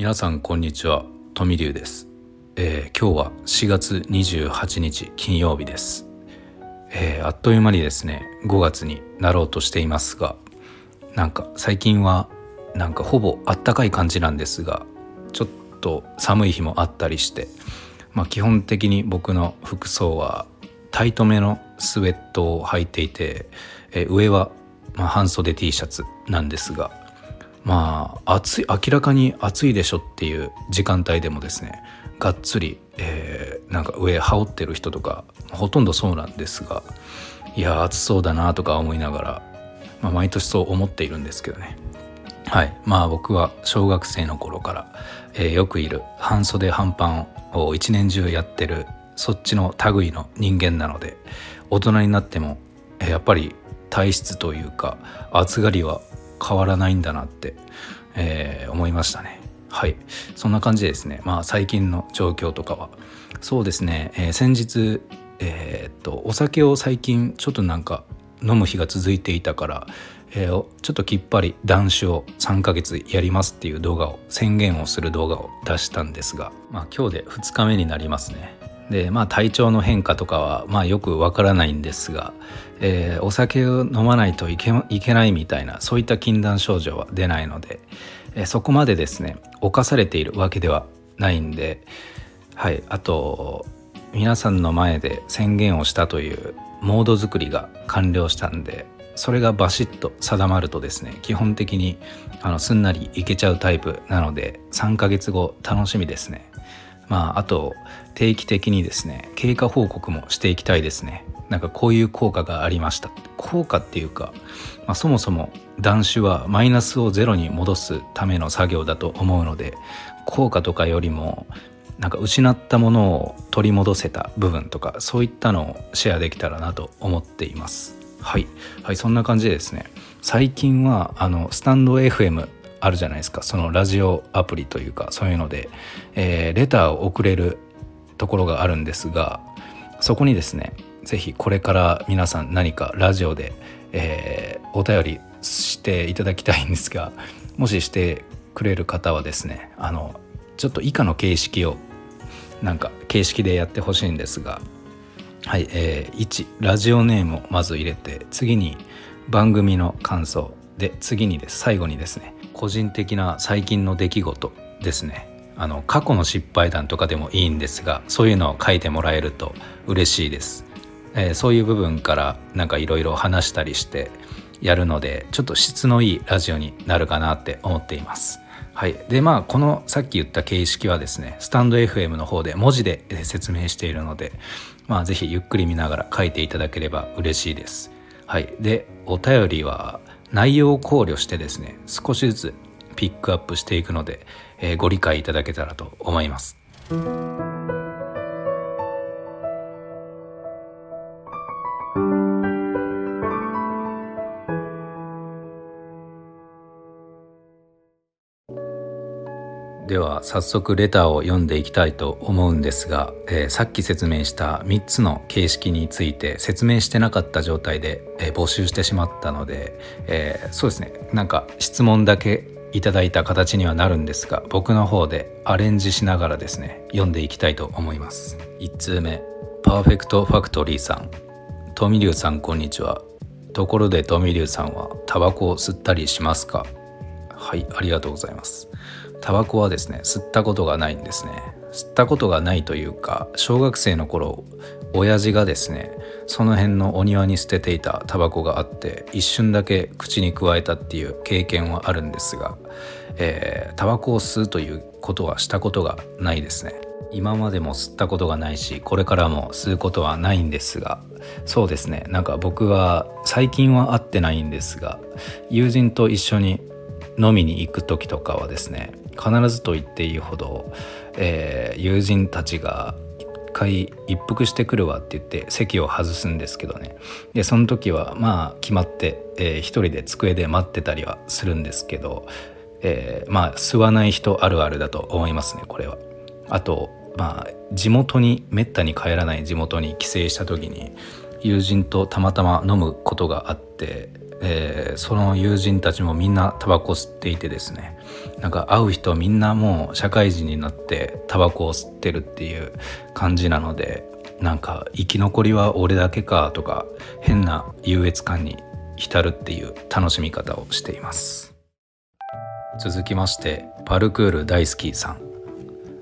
皆さんこんにちは。富龍です、えー、今日は4月28日金曜日です、えー、あっという間にですね5月になろうとしていますがなんか最近はなんかほぼあったかい感じなんですがちょっと寒い日もあったりしてまあ基本的に僕の服装はタイトめのスウェットを履いていて、えー、上はまあ半袖 T シャツなんですがまあ暑い明らかに暑いでしょっていう時間帯でもですねがっつり、えー、なんか上羽織ってる人とかほとんどそうなんですがいや暑そうだなとか思いながら、まあ、毎年そう思っているんですけどね。はい。まあ僕は小学生の頃から、えー、よくいる半袖半パンを一年中やってるそっちの類の人間なので大人になってもやっぱり体質というか暑がりは変わらないんだなって、えー、思いましたね。はい。そんな感じですねまあ最近の状況とかは。そうですね、えー、先日えー、っとお酒を最近ちょっとなんか飲む日が続いていたから、えー、ちょっときっぱり断酒を3ヶ月やりますっていう動画を宣言をする動画を出したんですが、まあ、今日で2日目になりますね。でまあ体調の変化とかはまあよくわからないんですが、えー、お酒を飲まないといけいけないみたいなそういった禁断症状は出ないので、えー、そこまでですね侵されているわけではないんではいあと皆さんの前で宣言をしたというモード作りが完了したんでそれがバシッと定まるとですね基本的にあのすんなりいけちゃうタイプなので3ヶ月後楽しみですね。まああと定期的にですね経過報告もしていきたいですね。なんかこういう効果がありました。効果っていうか、まあ、そもそも断酒はマイナスをゼロに戻すための作業だと思うので効果とかよりもなんか失ったものを取り戻せた部分とかそういったのをシェアできたらなと思っています。はい、はい、そんな感じでですね。最近はあのスタンド FM あるじゃないですか。そのラジオアプリというかそういうので、えー、レターを送れるところがあるんですがそこにですね是非これから皆さん何かラジオで、えー、お便りしていただきたいんですがもししてくれる方はですねあのちょっと以下の形式をなんか形式でやってほしいんですがはい、えー、1ラジオネームをまず入れて次に番組の感想で次にです最後にですね個人的な最近の出来事ですね。あの過去の失敗談とかでもいいんですがそういうのを書いてもらえると嬉しいです、えー、そういう部分からなんかいろいろ話したりしてやるのでちょっと質のいいラジオになるかなって思っています。はい。でまあこのさっき言った形式はですねスタンド FM の方で文字で説明しているのでまあ是非ゆっくり見ながら書いていただければ嬉しいです。はい。でお便りは内容を考慮してですね少しずつピックアップしていくので、えー、ご理解いただけたらと思います。は早速レターを読んでいきたいと思うんですが、えー、さっき説明した3つの形式について説明してなかった状態で、えー、募集してしまったので、えー、そうですね。なんか質問だけいただいた形にはなるんですが僕の方でアレンジしながらですね読んでいきたいと思います。1通目。パーフェクトファクトリーさん。トミリュウさんこんにちは。ところでトミリュウさんはタバコを吸ったりしますか？はいありがとうございます。タバコはですね吸ったことがないんですね。吸ったことがないというか小学生の頃親父がですねその辺のお庭に捨てていたタバコがあって一瞬だけ口に加えたっていう経験はあるんですが、え、タバコを吸うということはしたことがないですね。今までも吸ったことがないしこれからも吸うことはないんですがそうですね。なんか僕は最近は会ってないんですが友人と一緒に飲みに行く時とかはですね必ずと言っていいほど、えー、友人たちが一回一服してくるわって言って席を外すんですけどねでその時はまあ決まって、えー、一人で机で待ってたりはするんですけど、えー、まあ吸わない人あるあるだと思いますねこれは。あとまあ地元にめったに帰らない地元に帰省した時に友人とたまたま飲むことがあってえー、その友人たちもみんなタバコ吸っていてですね。なんか会う人みんなもう社会人になってタバコを吸ってるっていう感じなのでなんか生き残りは俺だけかとか変な優越感に浸るっていう楽しみ方をしています。続きましてパルクール大好きさん、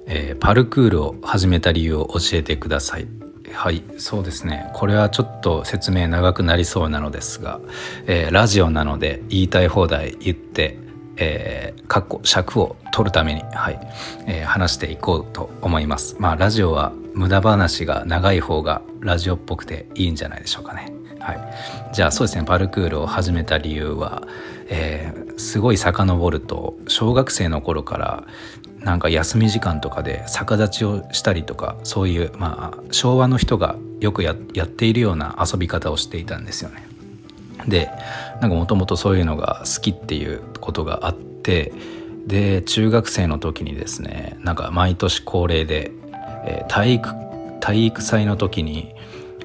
えー、パルクールを始めた理由を教えてください。はいそうですねこれはちょっと説明長くなりそうなのですが、えー、ラジオなので言いたい放題言ってえー、かっこ尺を取るために、はいえー、話していこうと思います。まあラジオは無駄話が長い方がラジオっぽくていいんじゃないでしょうかね。はい、じゃあそうですねパルクールを始めた理由は、えー、すごい遡ると小学生の頃からなんか休み時間とかで逆立ちをしたりとかそういうまあ昭和の人がよくやっているような遊び方をしていたんですよね。でなんかもともとそういうのが好きっていうことがあってで中学生の時にですねなんか毎年恒例で、えー、体育体育祭の時に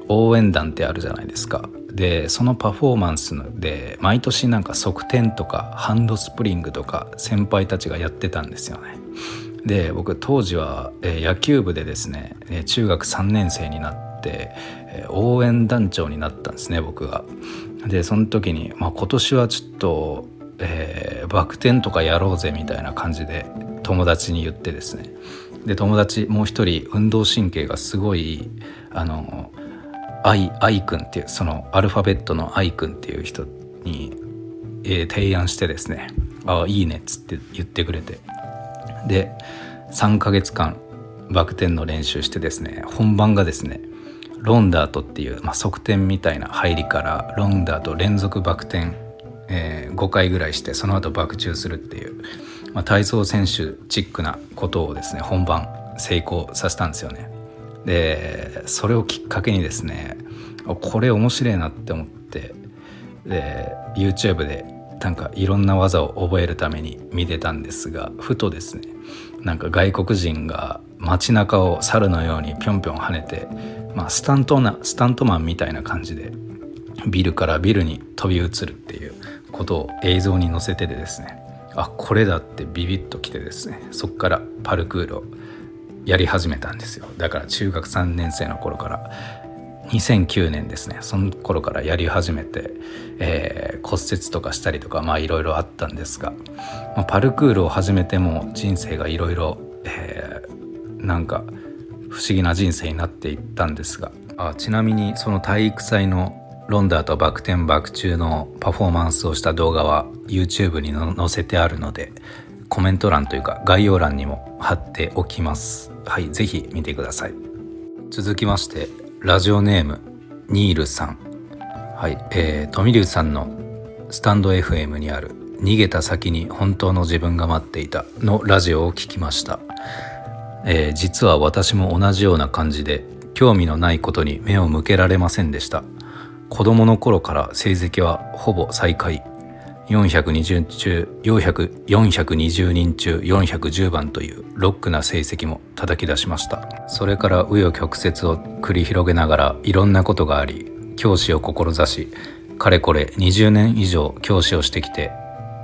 応援団ってあるじゃないですかでそのパフォーマンスで毎年なんか側転とかハンドスプリングとか先輩たちがやってたんですよねで僕当時は、え、野球部でですね、え、中学3年生になって、え、応援団長になったんですね僕が。でその時に、まあ、今年はちょっと、えー、バク転とかやろうぜみたいな感じで友達に言ってですね。で友達もう一人運動神経がすごいあの愛愛くんっていうそのアルファベットの愛くんっていう人に、えー、提案してですね「ああいいね」っつって言ってくれて。で3ヶ月間バク転の練習してですね本番がですねロンダートっていう、まあ、側転みたいな入りからロンダート連続バク転、えー、5回ぐらいしてその後爆中するっていう、まあ、体操選手チックなことをですね本番成功させたんですよね。でそれをきっかけにですねこれ面白いなって思ってで YouTube でなんかいろんな技を覚えるために見てたんですがふとですねなんか外国人が街中を猿のようにぴょんぴょん跳ねて、まあ、スタントなスタントマンみたいな感じでビルからビルに飛び移るっていうことを映像に載せててですねあこれだってビビッときてですねそっからパルクールをやり始めたんですよ。だから中学3年生の頃から2009年ですね。その頃からやり始めて、えー、骨折とかしたりとかまあいろいろあったんですが、まあ、パルクールを始めても人生がいろいろなんか不思議な人生になっていったんですが。あちなみにその体育祭のロンダーとバク転バク中のパフォーマンスをした動画は YouTube に載せてあるのでコメント欄というか概要欄にも貼っておきます。はい是非見てください。続きましてラジオネームニールさん。はい、えー、富龍さんのスタンド FM にある逃げた先に本当の自分が待っていたのラジオを聞きました。えー、実は私も同じような感じで興味のないことに目を向けられませんでした。子供の頃から成績はほぼ最下位。420中400 420人中410番というロックな成績も叩き出しました。それから紆余曲折を繰り広げながらいろんなことがあり教師を志しかれこれ20年以上教師をしてきて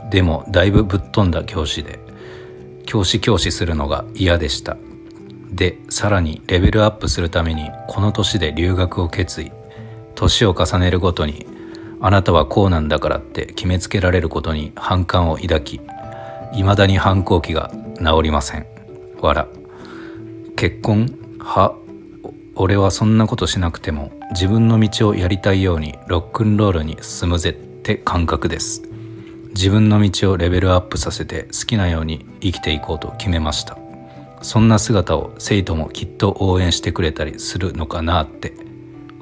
でもだいぶぶっ飛んだ教師で教師教師するのが嫌でした。でさらにレベルアップするためにこの年で留学を決意。年を重ねるごとにあなたはこうなんだからって決めつけられることに反感を抱きいまだに反抗期が治りません。わ結婚？は？俺はそんなことしなくても自分の道をやりたいようにロックンロールに進むぜって感覚です。自分の道をレベルアップさせて好きなように生きていこうと決めました。そんな姿を生徒もきっと応援してくれたりするのかなって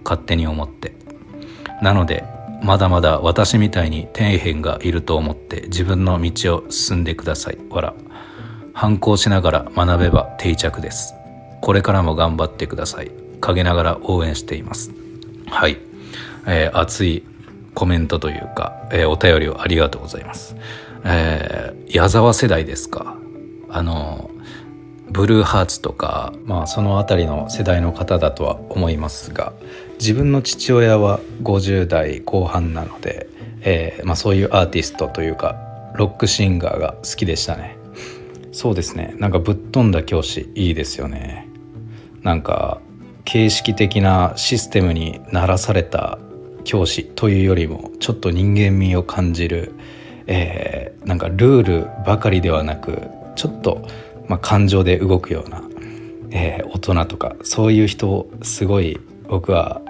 勝手に思って。なのでまだまだ私みたいに底辺がいると思って自分の道を進んでください。わら反抗しながら学べば定着です。これからも頑張ってください。陰ながら応援しています。はい、えー、熱いコメントというか、えー、お便りをありがとうございます。えー、矢沢世代ですか？あのブルーハーツとか、まあ、その辺りの世代の方だとは思いますが自分の父親は50代後半なので、えー、まあ、そういうアーティストというかロックシンガーが好きでしたね。そうですね。なんかぶっ飛んだ教師いいですよね。なんか形式的なシステムにならされた教師というよりもちょっと人間味を感じる、えー、なんかルールばかりではなくちょっと、まあ、感情で動くような、えー、大人とかそういう人すごい僕は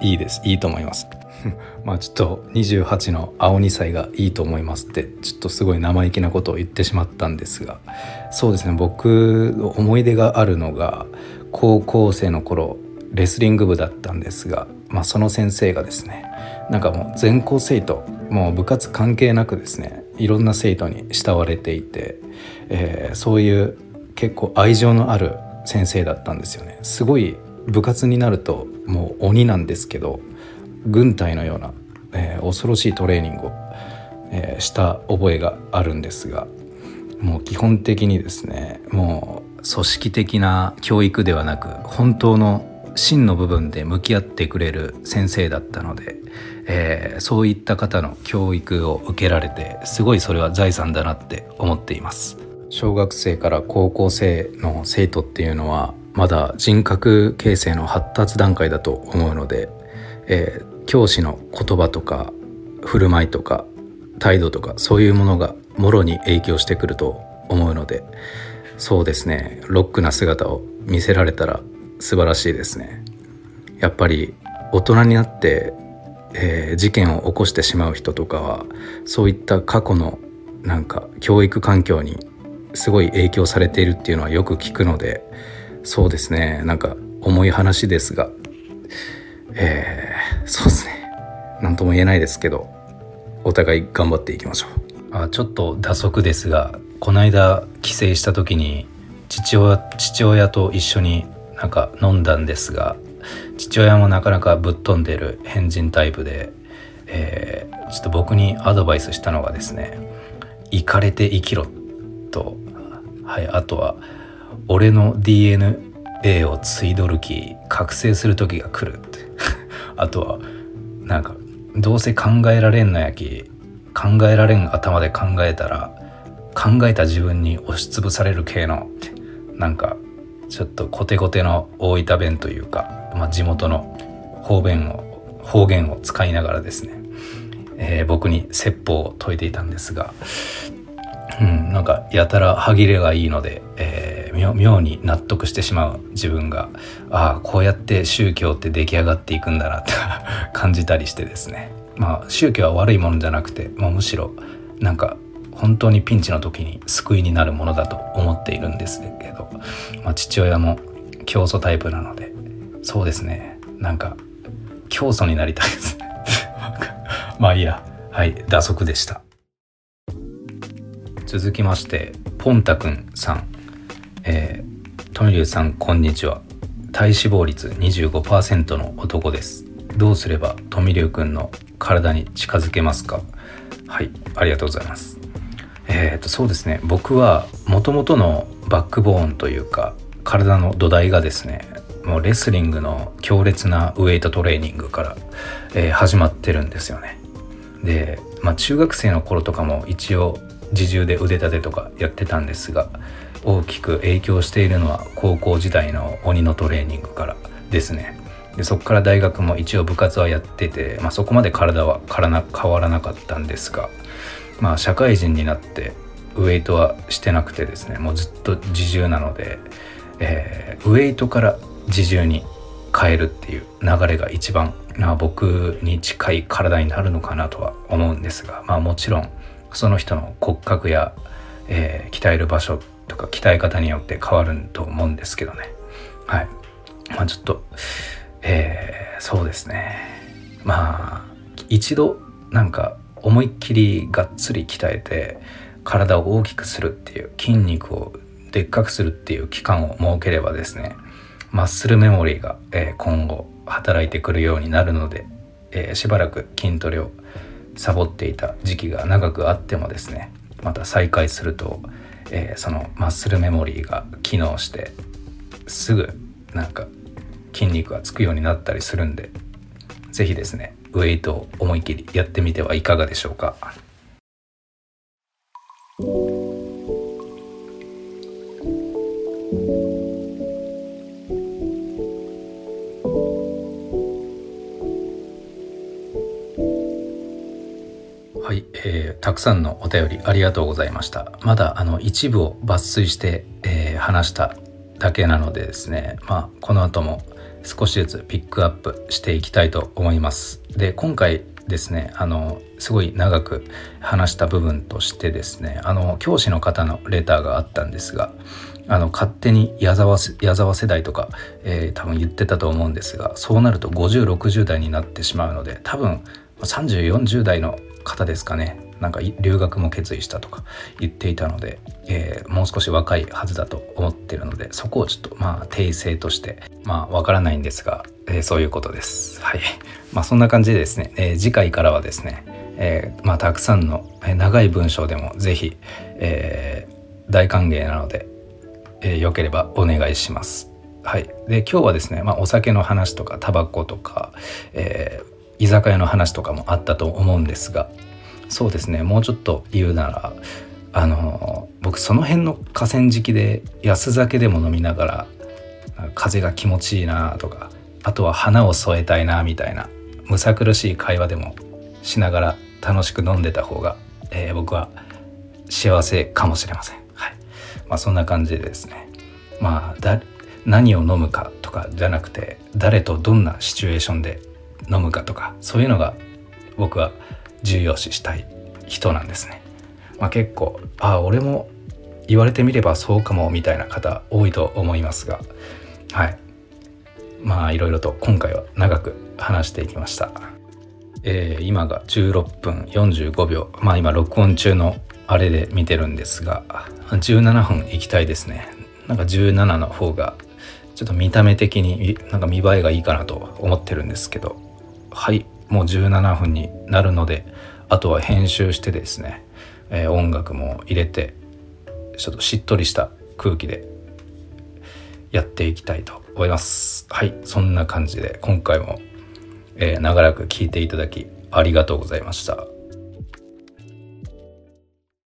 いいです。いいと思います。まあちょっと28の青2歳がいいと思いますってちょっとすごい生意気なことを言ってしまったんですがそうですね。僕の思い出があるのが高校生の頃レスリング部だったんですが、まあ、その先生がですねなんかもう全校生徒もう部活関係なくですねいろんな生徒に慕われていて、えー、そういう結構愛情のある先生だったんですよね。すごい部活になるともう鬼なんですけど軍隊のような、えー、恐ろしいトレーニングを、えー、した覚えがあるんですがもう基本的にですねもう組織的な教育ではなく本当の真の部分で向き合ってくれる先生だったので、えー、そういった方の教育を受けられてすごいそれは財産だなって思っています。小学生から高校生の生徒っていうのはまだ人格形成の発達段階だと思うので、えー、教師の言葉とか振る舞いとか態度とかそういうものがもろに影響してくると思うのでそうですね。ロックな姿を見せられたら素晴らしいですね。やっぱり大人になって、えー、事件を起こしてしまう人とかはそういった過去のなんか教育環境にすごい影響されているっていうのはよく聞くのでそうですね。なんか重い話ですが。えー、そうですね。何とも言えないですけどお互い頑張っていきましょう。あちょっと打足ですがこの間帰省した時に父親父親と一緒になんか飲んだんですが父親もなかなかぶっ飛んでる変人タイプで、えー、ちょっと僕にアドバイスしたのがですね「行かれて生きろ」と、はい、あとは「俺の DNA を継いどるき覚醒する時が来る」って。あとはなんか「どうせ考えられんのやき考えられん頭で考えたら考えた自分に押しつぶされる系の」ってなんかちょっとコテコテの大分弁というか、まあ、地元の方言を方言を使いながらですね、えー、僕に説法を説いていたんですが、うん、なんかやたら歯切れがいいので、えー、妙に納得してしまう自分がああこうやって宗教って出来上がっていくんだなって 感じたりしてですね。まあ宗教は悪いものじゃなくて、まあ、むしろなんか本当にピンチの時に救いになるものだと思っているんですけど、まあ、父親も教祖タイプなのでそうですね。なんか教祖になりたいです。まあいいや。はい打足でした。続きましてポンタくんさん。えー、トミリュウさんこんにちは。体脂肪率25%の男です。どうすればトミリュウくんの体に近づけますか？はいありがとうございます。えー、とそうですね。僕はもともとのバックボーンというか体の土台がですねもうレスリングの強烈なウエイトトレーニングから、えー、始まってるんですよね。で、まあ、中学生の頃とかも一応自重で腕立てとかやってたんですが大きく影響しているのは高校時代の鬼のトレーニングからですね。でそこから大学も一応部活はやってて、まあ、そこまで体は変わらなかったんですがまあ社会人になってウエイトはしてなくてですねもうずっと自重なので、えー、ウエイトから自重に変えるっていう流れが一番、まあ、僕に近い体になるのかなとは思うんですが、まあ、もちろんその人の骨格や、えー、鍛える場所とか鍛え方によって変わると思うんですけどね。はい。まあちょっとえー、そうですね。まあ一度なんか思いっきりがっつり鍛えて体を大きくするっていう筋肉をでっかくするっていう期間を設ければですねマッスルメモリーが、え今後働いてくるようになるので、えー、しばらく筋トレをサボっていた時期が長くあってもですねまた再開すると、えー、そのマッスルメモリーが機能してすぐなんか筋肉がつくようになったりするんで是非ですねウェイトを思い切りやってみてはいかがでしょうか。くさんのお便りありがとうございました。まだあの一部を抜粋して、えー、話しただけなのでですね。まあこの後も少しずつピックアップしていきたいと思います。で今回ですねあのすごい長く話した部分としてですねあの教師の方のレターがあったんですがあの勝手に矢沢矢沢世代とか、えー、多分言ってたと思うんですがそうなると5060代になってしまうので多分3040代の方ですかね。なんか留学も決意したとか言っていたので、えー、もう少し若いはずだと思ってるのでそこをちょっとまあ訂正としてまあわからないんですが、えー、そういうことです。はい。まあそんな感じでですね、えー、次回からはですね、えまあたくさんの長い文章でも是非、え大歓迎なので、えー、よければお願いします。はい、で今日はですね、まあ、お酒の話とかタバコとか、えー、居酒屋の話とかもあったと思うんですがそうですね。もうちょっと言うならあの僕その辺の河川敷で安酒でも飲みながら風が気持ちいいなとかあとは花を添えたいなみたいなむさ苦しい会話でもしながら楽しく飲んでた方が、えー、僕は幸せかもしれません。はい。まあ、そんな感じでですね。まあだ何を飲むかとかじゃなくて誰とどんなシチュエーションで飲むかとかそういうのが僕は重要視したい人なんですね。まあ、結構ああ俺も言われてみればそうかもみたいな方多いと思いますが。はい。まあいろいろと今回は長く話していきました。えー、今が16分45秒。まあ今録音中のあれで見てるんですが。17分いきたいですね。なんか17の方がちょっと見た目的になんか見栄えがいいかなと思ってるんですけど。はい。もう17分になるのであとは編集してですね、えー、音楽も入れてちょっとしっとりした空気でやっていきたいと思います。はいそんな感じで今回も、えー、長らく聴いていただきありがとうございました。